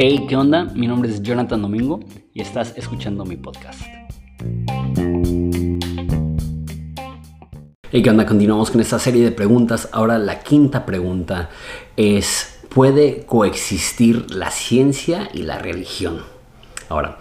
Hey, ¿qué onda? Mi nombre es Jonathan Domingo y estás escuchando mi podcast. Hey, ¿qué onda? Continuamos con esta serie de preguntas. Ahora la quinta pregunta es, ¿puede coexistir la ciencia y la religión? Ahora,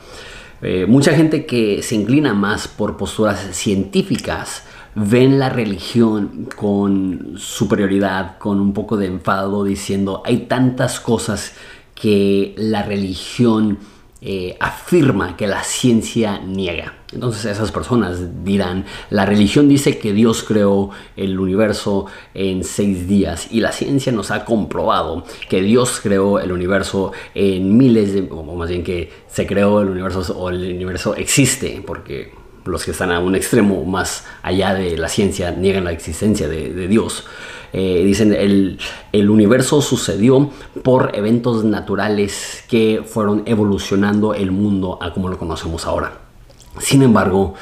eh, mucha gente que se inclina más por posturas científicas ven la religión con superioridad, con un poco de enfado, diciendo hay tantas cosas que la religión eh, afirma que la ciencia niega. Entonces esas personas dirán, la religión dice que Dios creó el universo en seis días y la ciencia nos ha comprobado que Dios creó el universo en miles de, o más bien que se creó el universo o el universo existe, porque los que están a un extremo más allá de la ciencia niegan la existencia de Dios. Eh, dicen, el, el universo sucedió por eventos naturales que fueron evolucionando el mundo a como lo conocemos ahora. Sin embargo,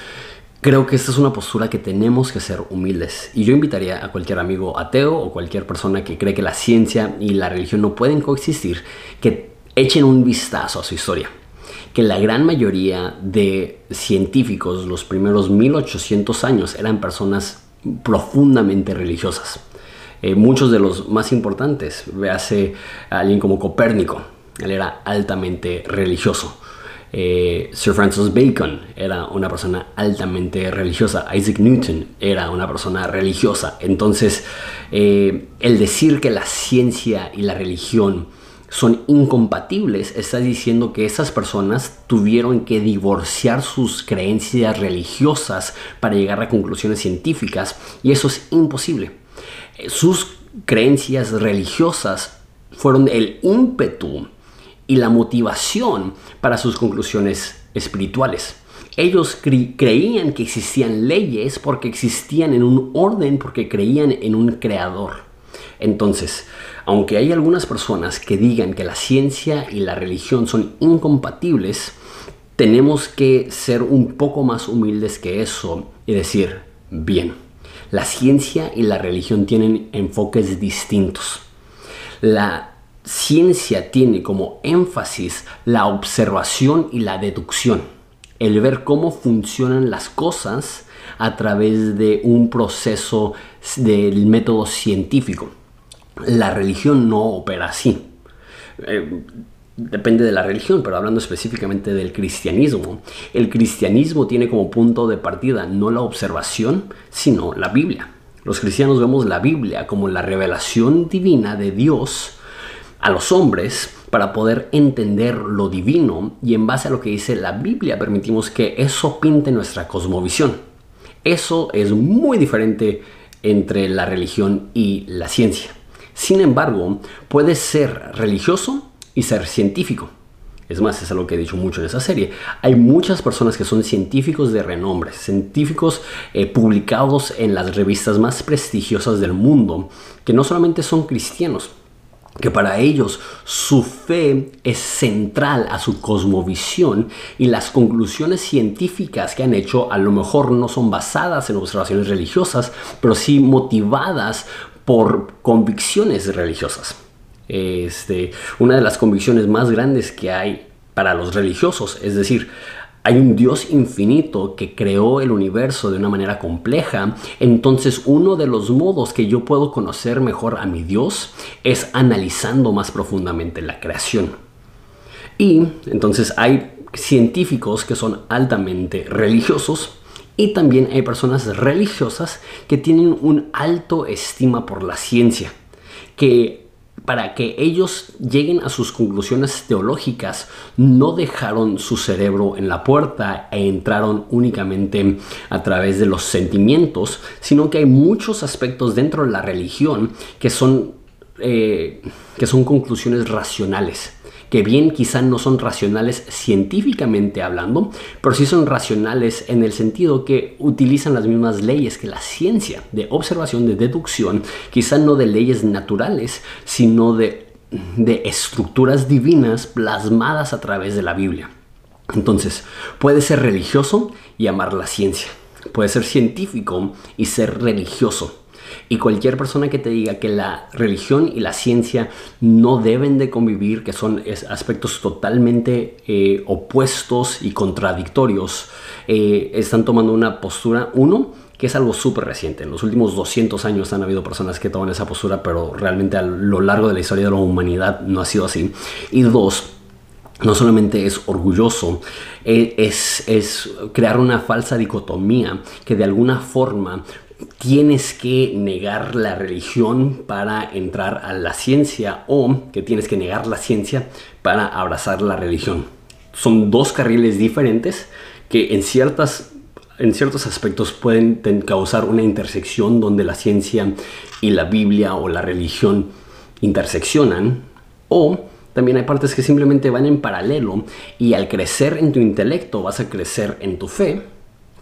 creo que esta es una postura que tenemos que ser humildes. Y yo invitaría a cualquier amigo ateo o cualquier persona que cree que la ciencia y la religión no pueden coexistir, que echen un vistazo a su historia. Que la gran mayoría de científicos, los primeros 1800 años, eran personas profundamente religiosas. Eh, muchos de los más importantes. Véase a alguien como Copérnico, él era altamente religioso. Eh, Sir Francis Bacon era una persona altamente religiosa. Isaac Newton era una persona religiosa. Entonces, eh, el decir que la ciencia y la religión son incompatibles, está diciendo que esas personas tuvieron que divorciar sus creencias religiosas para llegar a conclusiones científicas y eso es imposible sus creencias religiosas fueron el ímpetu y la motivación para sus conclusiones espirituales. Ellos creían que existían leyes porque existían en un orden, porque creían en un creador. Entonces, aunque hay algunas personas que digan que la ciencia y la religión son incompatibles, tenemos que ser un poco más humildes que eso y decir, bien, la ciencia y la religión tienen enfoques distintos. La ciencia tiene como énfasis la observación y la deducción, el ver cómo funcionan las cosas a través de un proceso del método científico. La religión no opera así. Eh, depende de la religión, pero hablando específicamente del cristianismo, el cristianismo tiene como punto de partida no la observación, sino la Biblia. Los cristianos vemos la Biblia como la revelación divina de Dios a los hombres para poder entender lo divino y en base a lo que dice la Biblia permitimos que eso pinte nuestra cosmovisión. Eso es muy diferente entre la religión y la ciencia. Sin embargo, puede ser religioso y ser científico. Es más, es algo que he dicho mucho en esa serie. Hay muchas personas que son científicos de renombre, científicos eh, publicados en las revistas más prestigiosas del mundo, que no solamente son cristianos, que para ellos su fe es central a su cosmovisión y las conclusiones científicas que han hecho a lo mejor no son basadas en observaciones religiosas, pero sí motivadas por convicciones religiosas. Este, una de las convicciones más grandes que hay para los religiosos, es decir, hay un Dios infinito que creó el universo de una manera compleja, entonces uno de los modos que yo puedo conocer mejor a mi Dios es analizando más profundamente la creación. Y entonces hay científicos que son altamente religiosos y también hay personas religiosas que tienen un alto estima por la ciencia, que para que ellos lleguen a sus conclusiones teológicas, no dejaron su cerebro en la puerta e entraron únicamente a través de los sentimientos, sino que hay muchos aspectos dentro de la religión que son, eh, que son conclusiones racionales que bien quizá no son racionales científicamente hablando, pero sí son racionales en el sentido que utilizan las mismas leyes que la ciencia de observación, de deducción, quizá no de leyes naturales, sino de, de estructuras divinas plasmadas a través de la Biblia. Entonces, puede ser religioso y amar la ciencia. Puede ser científico y ser religioso. Y cualquier persona que te diga que la religión y la ciencia no deben de convivir, que son aspectos totalmente eh, opuestos y contradictorios, eh, están tomando una postura, uno, que es algo súper reciente. En los últimos 200 años han habido personas que toman esa postura, pero realmente a lo largo de la historia de la humanidad no ha sido así. Y dos, no solamente es orgulloso, eh, es, es, crear una falsa dicotomía que de alguna forma tienes que negar la religión para entrar a la ciencia o que tienes que negar la ciencia para abrazar la religión. Son dos carriles diferentes que en ciertas en ciertos aspectos pueden causar una intersección donde la ciencia y la Biblia o la religión interseccionan o también hay partes que simplemente van en paralelo y al crecer en tu intelecto vas a crecer en tu fe,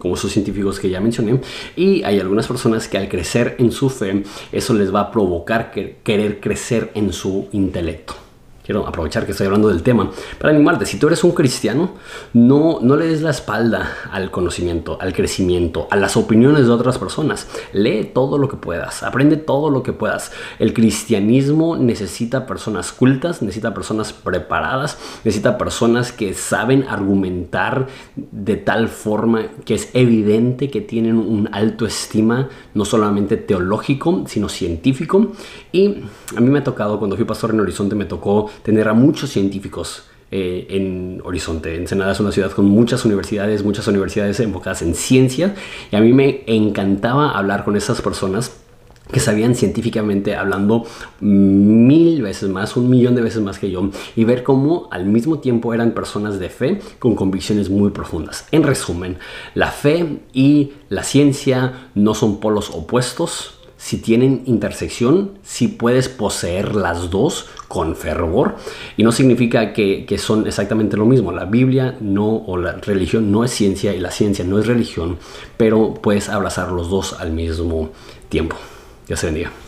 como esos científicos que ya mencioné, y hay algunas personas que al crecer en su fe, eso les va a provocar querer crecer en su intelecto quiero aprovechar que estoy hablando del tema, para animarte. Si tú eres un cristiano, no, no le des la espalda al conocimiento, al crecimiento, a las opiniones de otras personas. Lee todo lo que puedas, aprende todo lo que puedas. El cristianismo necesita personas cultas, necesita personas preparadas, necesita personas que saben argumentar de tal forma que es evidente que tienen un alto estima, no solamente teológico, sino científico. Y a mí me ha tocado, cuando fui pastor en Horizonte, me tocó tener a muchos científicos eh, en Horizonte. Ensenada es una ciudad con muchas universidades, muchas universidades enfocadas en ciencia y a mí me encantaba hablar con esas personas que sabían científicamente hablando mil veces más, un millón de veces más que yo, y ver cómo al mismo tiempo eran personas de fe con convicciones muy profundas. En resumen, la fe y la ciencia no son polos opuestos, si tienen intersección, si puedes poseer las dos con fervor. Y no significa que, que, son exactamente lo mismo. La Biblia no, o la religión no es ciencia y la ciencia no es religión, pero puedes abrazar los dos al mismo tiempo. Dios se bendiga.